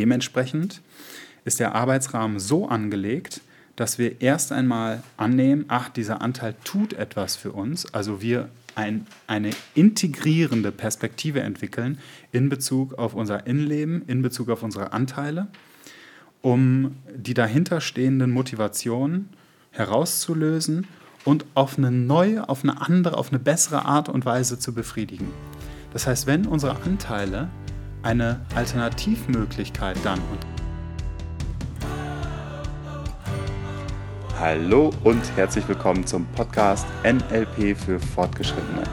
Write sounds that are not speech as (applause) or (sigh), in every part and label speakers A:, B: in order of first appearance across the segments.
A: Dementsprechend ist der Arbeitsrahmen so angelegt, dass wir erst einmal annehmen, ach, dieser Anteil tut etwas für uns, also wir ein, eine integrierende Perspektive entwickeln in Bezug auf unser Innenleben, in Bezug auf unsere Anteile, um die dahinterstehenden Motivationen herauszulösen und auf eine neue, auf eine andere, auf eine bessere Art und Weise zu befriedigen. Das heißt, wenn unsere Anteile eine Alternativmöglichkeit dann
B: Hallo und herzlich willkommen zum Podcast NLP für Fortgeschrittene.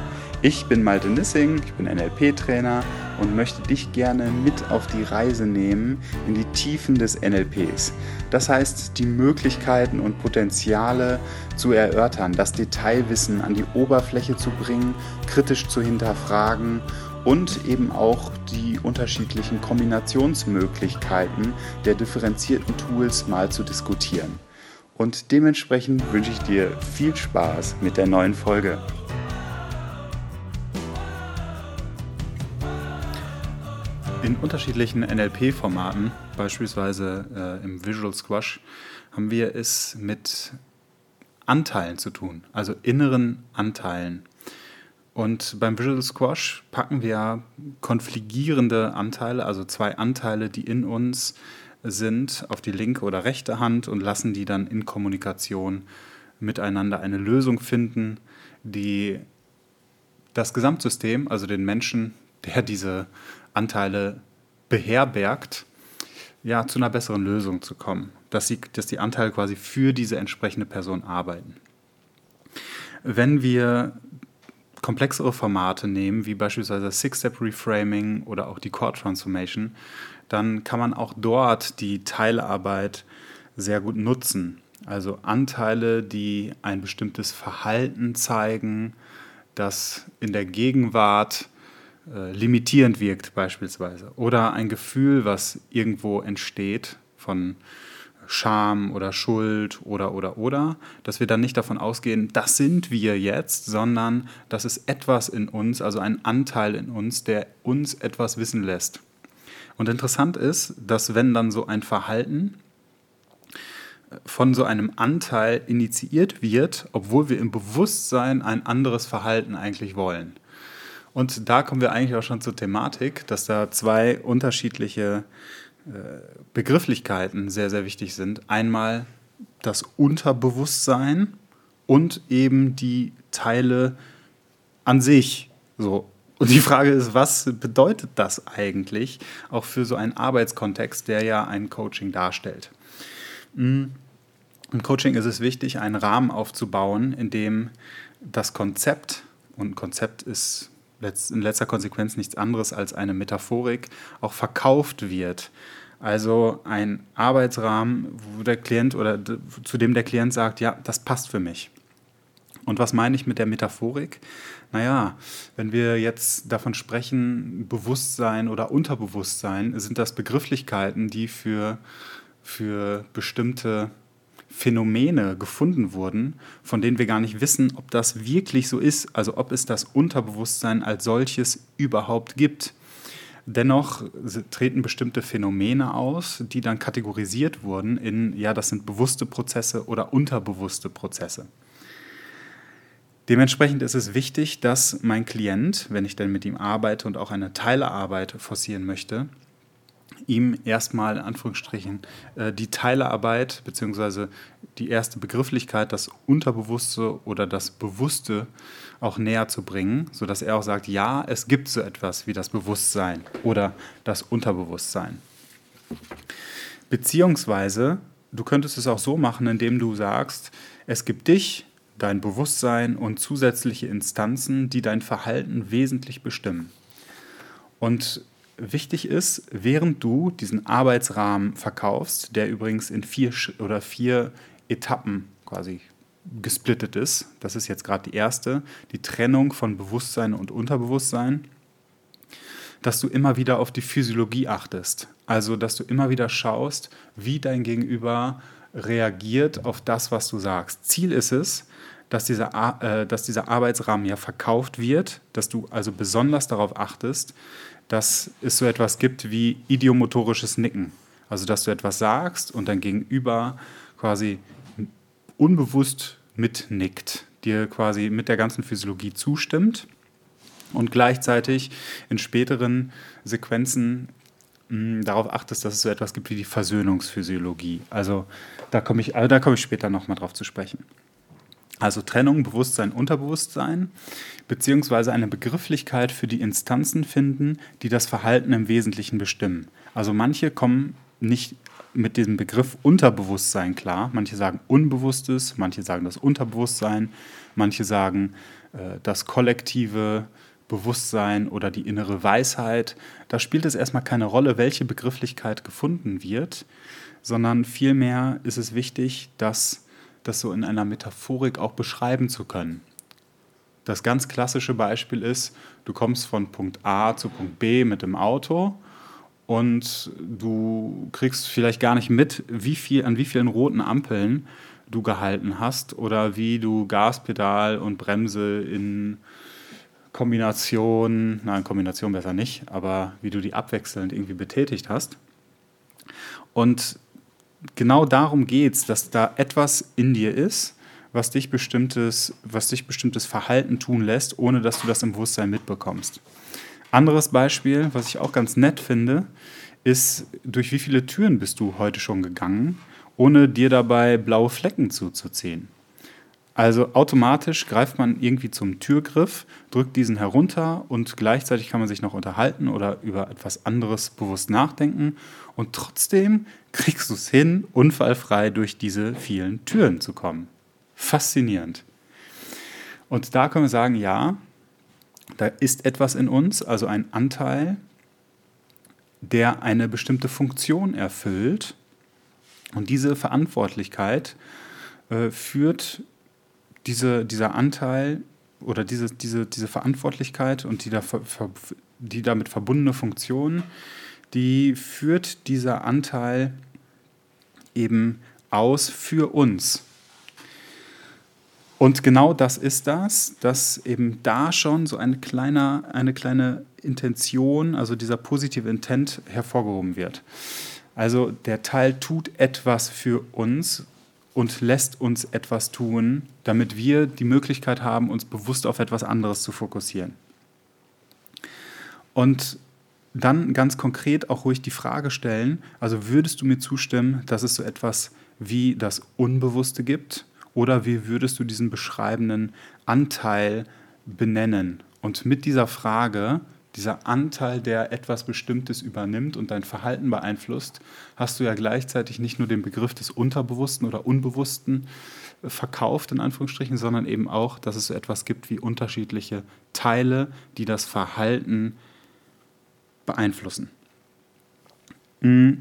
B: Ich bin Malte Nissing, ich bin NLP-Trainer und möchte dich gerne mit auf die Reise nehmen in die Tiefen des NLPs. Das heißt, die Möglichkeiten und Potenziale zu erörtern, das Detailwissen an die Oberfläche zu bringen, kritisch zu hinterfragen und eben auch die unterschiedlichen Kombinationsmöglichkeiten der differenzierten Tools mal zu diskutieren. Und dementsprechend wünsche ich dir viel Spaß mit der neuen Folge.
A: In unterschiedlichen NLP-Formaten, beispielsweise äh, im Visual Squash, haben wir es mit Anteilen zu tun, also inneren Anteilen. Und beim Visual Squash packen wir konfligierende Anteile, also zwei Anteile, die in uns sind, auf die linke oder rechte Hand und lassen die dann in Kommunikation miteinander eine Lösung finden, die das Gesamtsystem, also den Menschen, der diese Anteile beherbergt, ja, zu einer besseren Lösung zu kommen. Dass, sie, dass die Anteile quasi für diese entsprechende Person arbeiten. Wenn wir komplexere Formate nehmen, wie beispielsweise Six-Step-Reframing oder auch die Core-Transformation, dann kann man auch dort die Teilarbeit sehr gut nutzen. Also Anteile, die ein bestimmtes Verhalten zeigen, das in der Gegenwart äh, limitierend wirkt beispielsweise. Oder ein Gefühl, was irgendwo entsteht von Scham oder Schuld oder oder oder, dass wir dann nicht davon ausgehen, das sind wir jetzt, sondern das ist etwas in uns, also ein Anteil in uns, der uns etwas wissen lässt. Und interessant ist, dass wenn dann so ein Verhalten von so einem Anteil initiiert wird, obwohl wir im Bewusstsein ein anderes Verhalten eigentlich wollen. Und da kommen wir eigentlich auch schon zur Thematik, dass da zwei unterschiedliche äh, Begrifflichkeiten sehr, sehr wichtig sind. Einmal das Unterbewusstsein und eben die Teile an sich. So, und die Frage ist, was bedeutet das eigentlich auch für so einen Arbeitskontext, der ja ein Coaching darstellt? Hm, Im Coaching ist es wichtig, einen Rahmen aufzubauen, in dem das Konzept, und Konzept ist in letzter Konsequenz nichts anderes als eine Metaphorik, auch verkauft wird. Also ein Arbeitsrahmen, wo der Klient oder zu dem der Klient sagt, ja, das passt für mich. Und was meine ich mit der Metaphorik? Naja, wenn wir jetzt davon sprechen, Bewusstsein oder Unterbewusstsein, sind das Begrifflichkeiten, die für, für bestimmte Phänomene gefunden wurden, von denen wir gar nicht wissen, ob das wirklich so ist, also ob es das Unterbewusstsein als solches überhaupt gibt. Dennoch treten bestimmte Phänomene aus, die dann kategorisiert wurden in, ja, das sind bewusste Prozesse oder unterbewusste Prozesse. Dementsprechend ist es wichtig, dass mein Klient, wenn ich dann mit ihm arbeite und auch eine Teilearbeit forcieren möchte, ihm erstmal in Anführungsstrichen äh, die Teilearbeit bzw. die erste Begrifflichkeit, das Unterbewusste oder das Bewusste auch näher zu bringen, sodass er auch sagt, ja, es gibt so etwas wie das Bewusstsein oder das Unterbewusstsein. Beziehungsweise, du könntest es auch so machen, indem du sagst, es gibt dich, dein Bewusstsein und zusätzliche Instanzen, die dein Verhalten wesentlich bestimmen. Und wichtig ist, während du diesen Arbeitsrahmen verkaufst, der übrigens in vier oder vier Etappen quasi gesplittet ist, das ist jetzt gerade die erste, die Trennung von Bewusstsein und Unterbewusstsein, dass du immer wieder auf die Physiologie achtest. Also, dass du immer wieder schaust, wie dein Gegenüber reagiert auf das, was du sagst. Ziel ist es, dass dieser, äh, dass dieser Arbeitsrahmen ja verkauft wird, dass du also besonders darauf achtest, dass es so etwas gibt wie idiomotorisches Nicken. Also dass du etwas sagst und dein Gegenüber quasi unbewusst mitnickt, dir quasi mit der ganzen Physiologie zustimmt und gleichzeitig in späteren Sequenzen mh, darauf achtest, dass es so etwas gibt wie die Versöhnungsphysiologie. Also da komme ich, also da komme ich später nochmal drauf zu sprechen. Also Trennung, Bewusstsein, Unterbewusstsein, beziehungsweise eine Begrifflichkeit für die Instanzen finden, die das Verhalten im Wesentlichen bestimmen. Also manche kommen nicht mit diesem Begriff Unterbewusstsein klar. Manche sagen Unbewusstes, manche sagen das Unterbewusstsein, manche sagen äh, das kollektive Bewusstsein oder die innere Weisheit. Da spielt es erstmal keine Rolle, welche Begrifflichkeit gefunden wird, sondern vielmehr ist es wichtig, dass das so in einer Metaphorik auch beschreiben zu können. Das ganz klassische Beispiel ist, du kommst von Punkt A zu Punkt B mit dem Auto und du kriegst vielleicht gar nicht mit, wie viel, an wie vielen roten Ampeln du gehalten hast oder wie du Gaspedal und Bremse in Kombination, nein, Kombination besser nicht, aber wie du die abwechselnd irgendwie betätigt hast. Und genau darum geht es, dass da etwas in dir ist, was dich, bestimmtes, was dich bestimmtes Verhalten tun lässt, ohne dass du das im Bewusstsein mitbekommst. Anderes Beispiel, was ich auch ganz nett finde, ist, durch wie viele Türen bist du heute schon gegangen, ohne dir dabei blaue Flecken zuzuziehen. Also automatisch greift man irgendwie zum Türgriff, drückt diesen herunter und gleichzeitig kann man sich noch unterhalten oder über etwas anderes bewusst nachdenken. Und trotzdem kriegst du es hin, unfallfrei durch diese vielen Türen zu kommen. Faszinierend. Und da können wir sagen, ja, da ist etwas in uns, also ein Anteil, der eine bestimmte Funktion erfüllt. Und diese Verantwortlichkeit äh, führt diese, dieser Anteil oder diese, diese, diese Verantwortlichkeit und die, da, die damit verbundene Funktion, die führt dieser Anteil eben aus für uns. Und genau das ist das, dass eben da schon so eine kleine, eine kleine Intention, also dieser positive Intent hervorgehoben wird. Also der Teil tut etwas für uns und lässt uns etwas tun, damit wir die Möglichkeit haben, uns bewusst auf etwas anderes zu fokussieren. Und dann ganz konkret auch ruhig die Frage stellen, also würdest du mir zustimmen, dass es so etwas wie das Unbewusste gibt? Oder wie würdest du diesen beschreibenden Anteil benennen? Und mit dieser Frage, dieser Anteil, der etwas Bestimmtes übernimmt und dein Verhalten beeinflusst, hast du ja gleichzeitig nicht nur den Begriff des Unterbewussten oder Unbewussten äh, verkauft, in Anführungsstrichen, sondern eben auch, dass es so etwas gibt wie unterschiedliche Teile, die das Verhalten beeinflussen. Mm.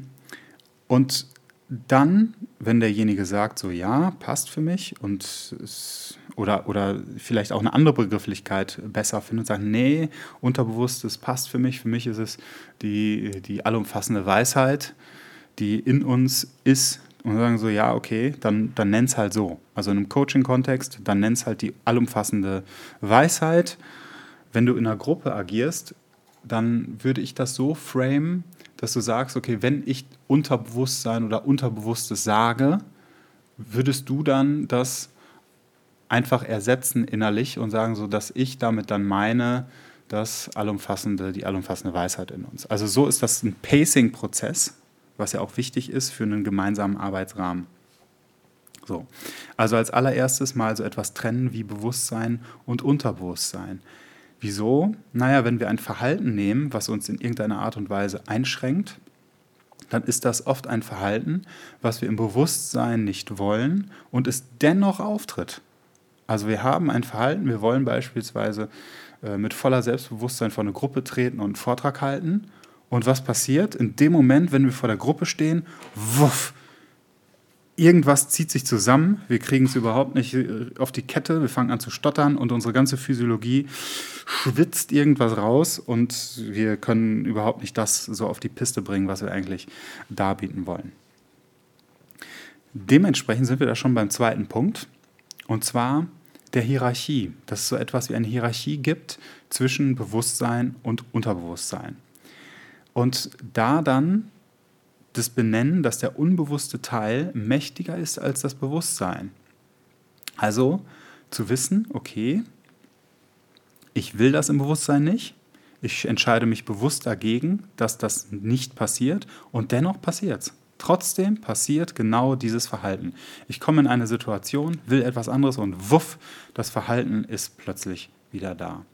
A: Und dann, wenn derjenige sagt, so ja, passt für mich und es, oder, oder vielleicht auch eine andere Begrifflichkeit besser findet und sagt, nee, unterbewusstes passt für mich, für mich ist es die, die allumfassende Weisheit, die in uns ist und sagen so, ja, okay, dann, dann nenn es halt so. Also in einem Coaching-Kontext, dann nenn es halt die allumfassende Weisheit. Wenn du in einer Gruppe agierst, dann würde ich das so framen, dass du sagst, okay, wenn ich Unterbewusstsein oder Unterbewusstes sage, würdest du dann das einfach ersetzen innerlich und sagen, so dass ich damit dann meine, das allumfassende, die allumfassende Weisheit in uns. Also so ist das ein Pacing-Prozess, was ja auch wichtig ist für einen gemeinsamen Arbeitsrahmen. So. Also als allererstes mal so etwas trennen wie Bewusstsein und Unterbewusstsein. Wieso? Naja, wenn wir ein Verhalten nehmen, was uns in irgendeiner Art und Weise einschränkt, dann ist das oft ein Verhalten, was wir im Bewusstsein nicht wollen und es dennoch auftritt. Also wir haben ein Verhalten, wir wollen beispielsweise äh, mit voller Selbstbewusstsein vor eine Gruppe treten und einen Vortrag halten. Und was passiert? In dem Moment, wenn wir vor der Gruppe stehen, wuff, irgendwas zieht sich zusammen, wir kriegen es überhaupt nicht äh, auf die Kette, wir fangen an zu stottern und unsere ganze Physiologie schwitzt irgendwas raus und wir können überhaupt nicht das so auf die Piste bringen, was wir eigentlich darbieten wollen. Dementsprechend sind wir da schon beim zweiten Punkt. Und zwar, der Hierarchie, dass es so etwas wie eine Hierarchie gibt zwischen Bewusstsein und Unterbewusstsein. Und da dann das Benennen, dass der unbewusste Teil mächtiger ist als das Bewusstsein. Also zu wissen, okay, ich will das im Bewusstsein nicht, ich entscheide mich bewusst dagegen, dass das nicht passiert und dennoch passiert es. Trotzdem passiert genau dieses Verhalten. Ich komme in eine Situation, will etwas anderes und wuff, das Verhalten ist plötzlich wieder da.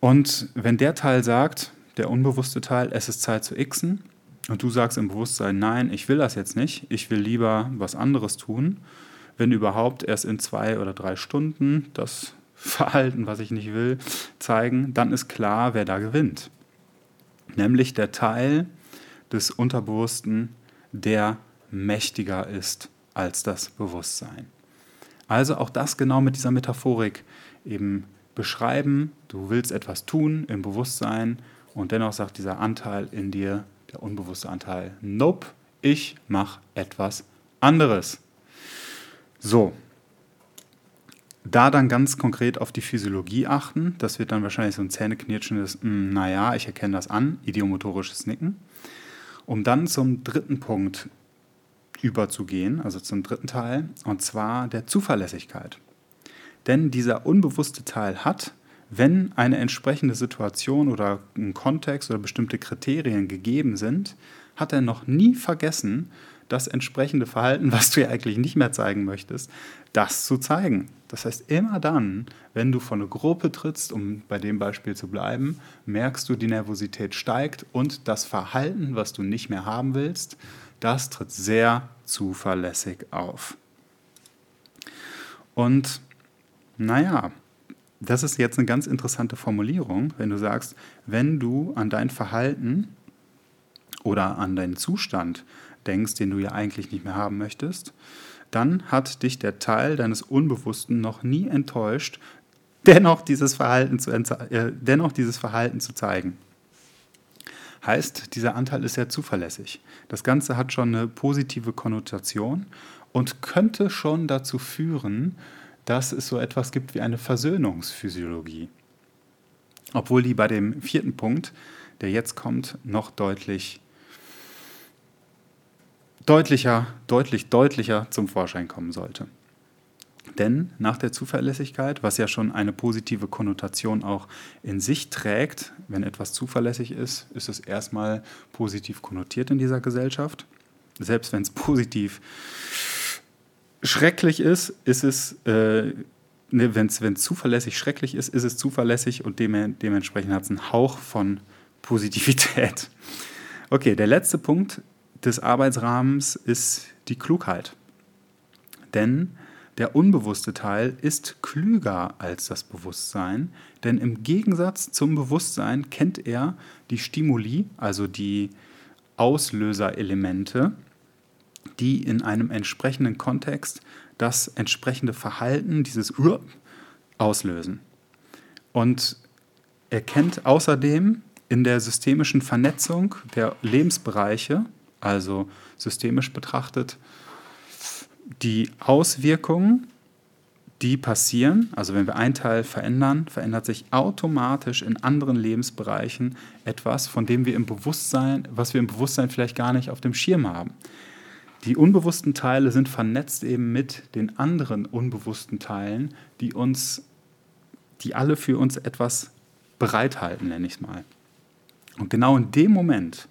A: Und wenn der Teil sagt, der unbewusste Teil, es ist Zeit zu xen, und du sagst im Bewusstsein, nein, ich will das jetzt nicht, ich will lieber was anderes tun, wenn überhaupt erst in zwei oder drei Stunden das (laughs) Verhalten, was ich nicht will, zeigen, dann ist klar, wer da gewinnt. Nämlich der Teil des Unterbewussten, der mächtiger ist als das Bewusstsein. Also auch das genau mit dieser Metaphorik eben beschreiben. Du willst etwas tun im Bewusstsein und dennoch sagt dieser Anteil in dir, der unbewusste Anteil, nope, ich mache etwas anderes. So, da dann ganz konkret auf die Physiologie achten, das wird dann wahrscheinlich so ein zähneknirschendes, hm, naja, ich erkenne das an, idiomotorisches Nicken, um dann zum dritten Punkt überzugehen, also zum dritten Teil, und zwar der Zuverlässigkeit. Denn dieser unbewusste Teil hat, wenn eine entsprechende Situation oder ein Kontext oder bestimmte Kriterien gegeben sind, hat er noch nie vergessen, das entsprechende Verhalten, (laughs) was du ja eigentlich nicht mehr zeigen möchtest, das zu zeigen. Das heißt, immer dann, wenn du vor eine Gruppe trittst, um bei dem Beispiel zu bleiben, merkst du, die Nervosität steigt und das Verhalten, was du nicht mehr haben willst, das tritt sehr zuverlässig auf. Und naja, das ist jetzt eine ganz interessante Formulierung, wenn du sagst, wenn du an dein Verhalten oder an deinen Zustand denkst, den du ja eigentlich nicht mehr haben möchtest, dann hat dich der Teil deines Unbewussten noch nie enttäuscht, dennoch dieses Verhalten zu, äh, dennoch dieses Verhalten zu zeigen. Heißt, dieser Anteil ist sehr zuverlässig. Das Ganze hat schon eine positive Konnotation und könnte schon dazu führen, dass es so etwas gibt wie eine Versöhnungsphysiologie. Obwohl die bei dem vierten Punkt, der jetzt kommt, noch deutlich deutlicher, deutlich, deutlicher zum Vorschein kommen sollte. Denn nach der Zuverlässigkeit, was ja schon eine positive Konnotation auch in sich trägt, wenn etwas zuverlässig ist, ist es erstmal positiv konnotiert in dieser Gesellschaft. Selbst wenn es positiv schrecklich ist, ist es, äh, ne, wenn es zuverlässig schrecklich ist, ist es zuverlässig und dem, dementsprechend hat es einen Hauch von Positivität. Okay, der letzte Punkt des Arbeitsrahmens ist die Klugheit. Denn der unbewusste Teil ist klüger als das Bewusstsein, denn im Gegensatz zum Bewusstsein kennt er die Stimuli, also die Auslöserelemente, die in einem entsprechenden Kontext das entsprechende Verhalten, dieses Ur, auslösen. Und er kennt außerdem in der systemischen Vernetzung der Lebensbereiche also systemisch betrachtet, die Auswirkungen, die passieren, also wenn wir einen Teil verändern, verändert sich automatisch in anderen Lebensbereichen etwas, von dem wir im Bewusstsein, was wir im Bewusstsein vielleicht gar nicht auf dem Schirm haben. Die unbewussten Teile sind vernetzt eben mit den anderen unbewussten Teilen, die uns, die alle für uns etwas bereithalten, nenne ich es mal. Und genau in dem Moment,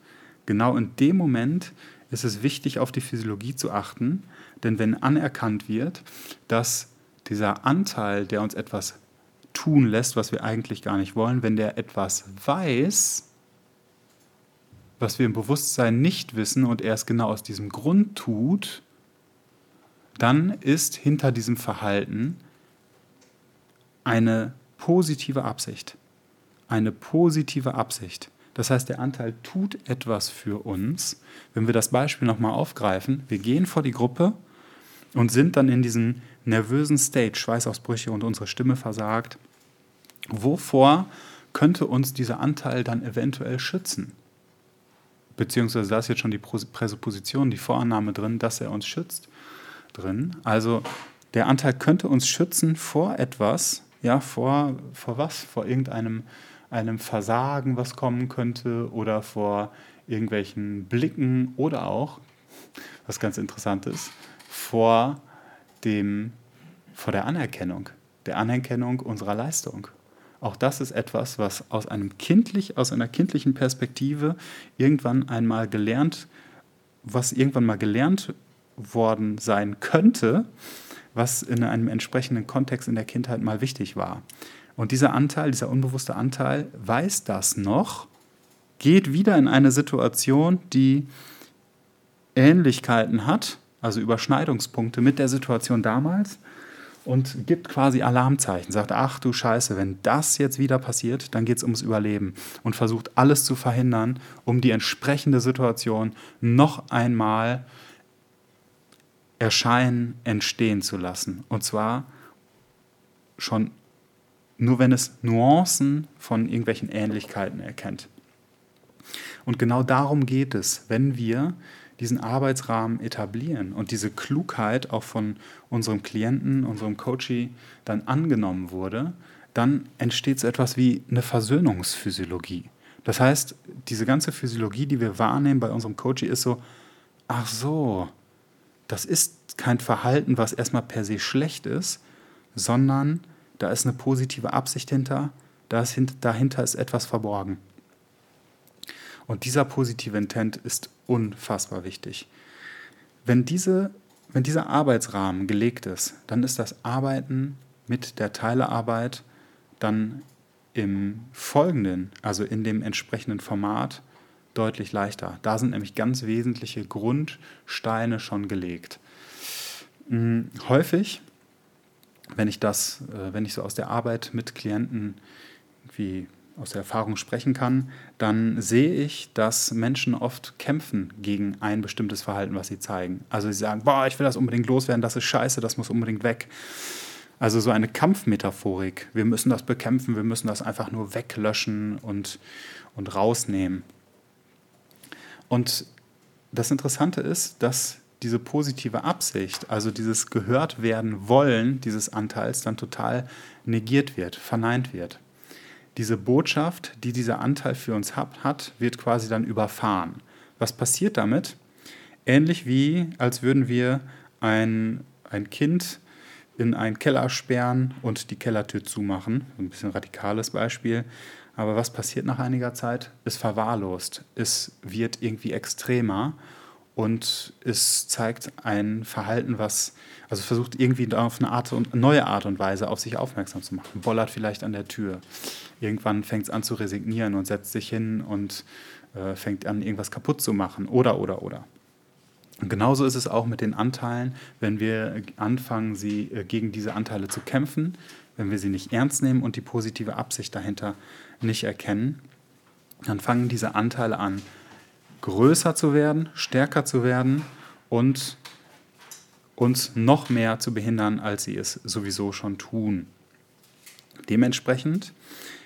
A: Genau in dem Moment ist es wichtig, auf die Physiologie zu achten, denn wenn anerkannt wird, dass dieser Anteil, der uns etwas tun lässt, was wir eigentlich gar nicht wollen, wenn der etwas weiß, was wir im Bewusstsein nicht wissen und er es genau aus diesem Grund tut, dann ist hinter diesem Verhalten eine positive Absicht. Eine positive Absicht. Das heißt, der Anteil tut etwas für uns. Wenn wir das Beispiel nochmal aufgreifen, wir gehen vor die Gruppe und sind dann in diesem nervösen State, Schweißausbrüche und unsere Stimme versagt. Wovor könnte uns dieser Anteil dann eventuell schützen? Beziehungsweise da ist jetzt schon die Präsupposition, die Vorannahme drin, dass er uns schützt drin. Also der Anteil könnte uns schützen vor etwas, ja, vor, vor was? Vor irgendeinem einem Versagen, was kommen könnte, oder vor irgendwelchen Blicken oder auch, was ganz interessant ist, vor, dem, vor der Anerkennung, der Anerkennung unserer Leistung. Auch das ist etwas, was aus, einem kindlich, aus einer kindlichen Perspektive irgendwann einmal gelernt, was irgendwann mal gelernt worden sein könnte, was in einem entsprechenden Kontext in der Kindheit mal wichtig war. Und dieser Anteil, dieser unbewusste Anteil weiß das noch, geht wieder in eine Situation, die Ähnlichkeiten hat, also Überschneidungspunkte mit der Situation damals und gibt quasi Alarmzeichen, sagt, ach du Scheiße, wenn das jetzt wieder passiert, dann geht es ums Überleben und versucht alles zu verhindern, um die entsprechende Situation noch einmal erscheinen, entstehen zu lassen. Und zwar schon nur wenn es Nuancen von irgendwelchen Ähnlichkeiten erkennt. Und genau darum geht es, wenn wir diesen Arbeitsrahmen etablieren und diese Klugheit auch von unserem Klienten, unserem Coachie dann angenommen wurde, dann entsteht so etwas wie eine Versöhnungsphysiologie. Das heißt, diese ganze Physiologie, die wir wahrnehmen bei unserem Coachie, ist so, ach so, das ist kein Verhalten, was erstmal per se schlecht ist, sondern da ist eine positive Absicht hinter, dahinter ist etwas verborgen. Und dieser positive Intent ist unfassbar wichtig. Wenn, diese, wenn dieser Arbeitsrahmen gelegt ist, dann ist das Arbeiten mit der Teilearbeit dann im folgenden, also in dem entsprechenden Format, deutlich leichter. Da sind nämlich ganz wesentliche Grundsteine schon gelegt. Hm, häufig wenn ich das, äh, wenn ich so aus der Arbeit mit Klienten wie aus der Erfahrung sprechen kann, dann sehe ich, dass Menschen oft kämpfen gegen ein bestimmtes Verhalten, was sie zeigen. Also sie sagen, boah, ich will das unbedingt loswerden, das ist scheiße, das muss unbedingt weg. Also so eine Kampfmetaphorik. Wir müssen das bekämpfen, wir müssen das einfach nur weglöschen und, und rausnehmen. Und das Interessante ist, dass diese positive Absicht, also dieses gehört werden wollen dieses Anteils dann total negiert wird, verneint wird. Diese Botschaft, die dieser Anteil für uns hat, wird quasi dann überfahren. Was passiert damit? Ähnlich wie, als würden wir ein, ein Kind in einen Keller sperren und die Kellertür zumachen. Ein bisschen radikales Beispiel. Aber was passiert nach einiger Zeit? Es verwahrlost. Es wird irgendwie extremer und es zeigt ein Verhalten, was also versucht irgendwie auf eine Art und neue Art und Weise auf sich aufmerksam zu machen. Bollert vielleicht an der Tür. Irgendwann fängt es an zu resignieren und setzt sich hin und äh, fängt an, irgendwas kaputt zu machen. Oder, oder, oder. Und genauso ist es auch mit den Anteilen, wenn wir anfangen, sie äh, gegen diese Anteile zu kämpfen, wenn wir sie nicht ernst nehmen und die positive Absicht dahinter nicht erkennen, dann fangen diese Anteile an, größer zu werden, stärker zu werden und uns noch mehr zu behindern, als sie es sowieso schon tun. Dementsprechend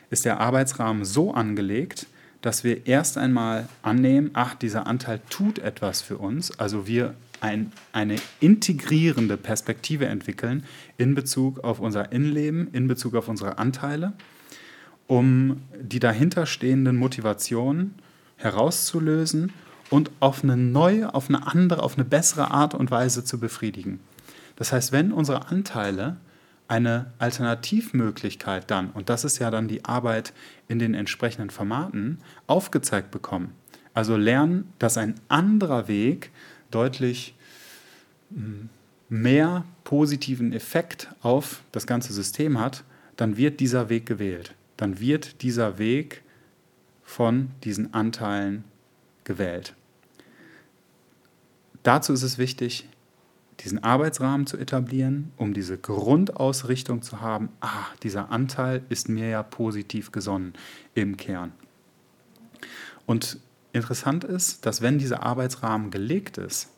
A: ist der Arbeitsrahmen so angelegt, dass wir erst einmal annehmen, ach, dieser Anteil tut etwas für uns, also wir ein, eine integrierende Perspektive entwickeln in Bezug auf unser Innenleben, in Bezug auf unsere Anteile, um die dahinterstehenden Motivationen herauszulösen und auf eine neue, auf eine andere, auf eine bessere Art und Weise zu befriedigen. Das heißt, wenn unsere Anteile eine Alternativmöglichkeit dann, und das ist ja dann die Arbeit in den entsprechenden Formaten, aufgezeigt bekommen, also lernen, dass ein anderer Weg deutlich hm, mehr positiven Effekt auf das ganze System hat, dann wird dieser Weg gewählt. Dann wird dieser Weg von diesen Anteilen gewählt. Dazu ist es wichtig, diesen Arbeitsrahmen zu etablieren, um diese Grundausrichtung zu haben, ah, dieser Anteil ist mir ja positiv gesonnen im Kern. Und interessant ist, dass wenn dieser Arbeitsrahmen gelegt ist,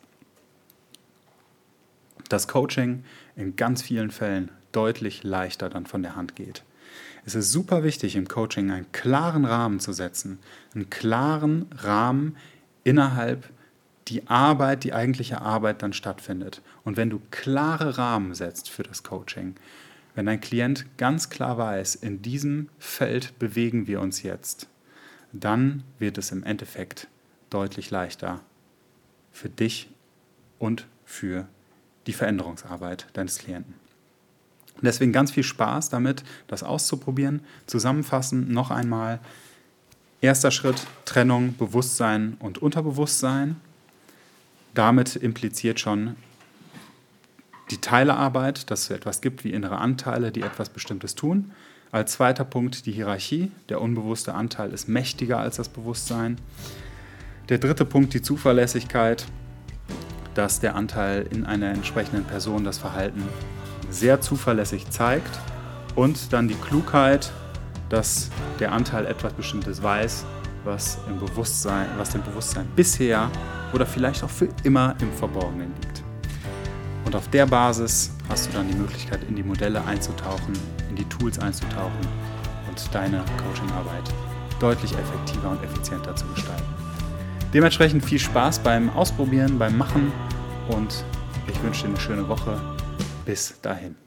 A: das Coaching in ganz vielen Fällen deutlich leichter dann von der Hand geht. Es ist super wichtig, im Coaching einen klaren Rahmen zu setzen, einen klaren Rahmen innerhalb die Arbeit, die eigentliche Arbeit dann stattfindet. Und wenn du klare Rahmen setzt für das Coaching, wenn dein Klient ganz klar weiß, in diesem Feld bewegen wir uns jetzt, dann wird es im Endeffekt deutlich leichter für dich und für die Veränderungsarbeit deines Klienten. Deswegen ganz viel Spaß damit, das auszuprobieren. Zusammenfassen noch einmal. Erster Schritt, Trennung, Bewusstsein und Unterbewusstsein. Damit impliziert schon die Teilearbeit, dass es etwas gibt wie innere Anteile, die etwas Bestimmtes tun. Als zweiter Punkt die Hierarchie. Der unbewusste Anteil ist mächtiger als das Bewusstsein. Der dritte Punkt die Zuverlässigkeit, dass der Anteil in einer entsprechenden Person das Verhalten sehr zuverlässig zeigt. Und dann die Klugheit, dass der Anteil etwas Bestimmtes weiß, was im Bewusstsein, was dem Bewusstsein bisher oder vielleicht auch für immer im Verborgenen liegt. Und auf der Basis hast du dann die Möglichkeit, in die Modelle einzutauchen, in die Tools einzutauchen und deine Coachingarbeit deutlich effektiver und effizienter zu gestalten. Dementsprechend viel Spaß beim Ausprobieren, beim Machen und ich wünsche dir eine schöne Woche. Bis dahin.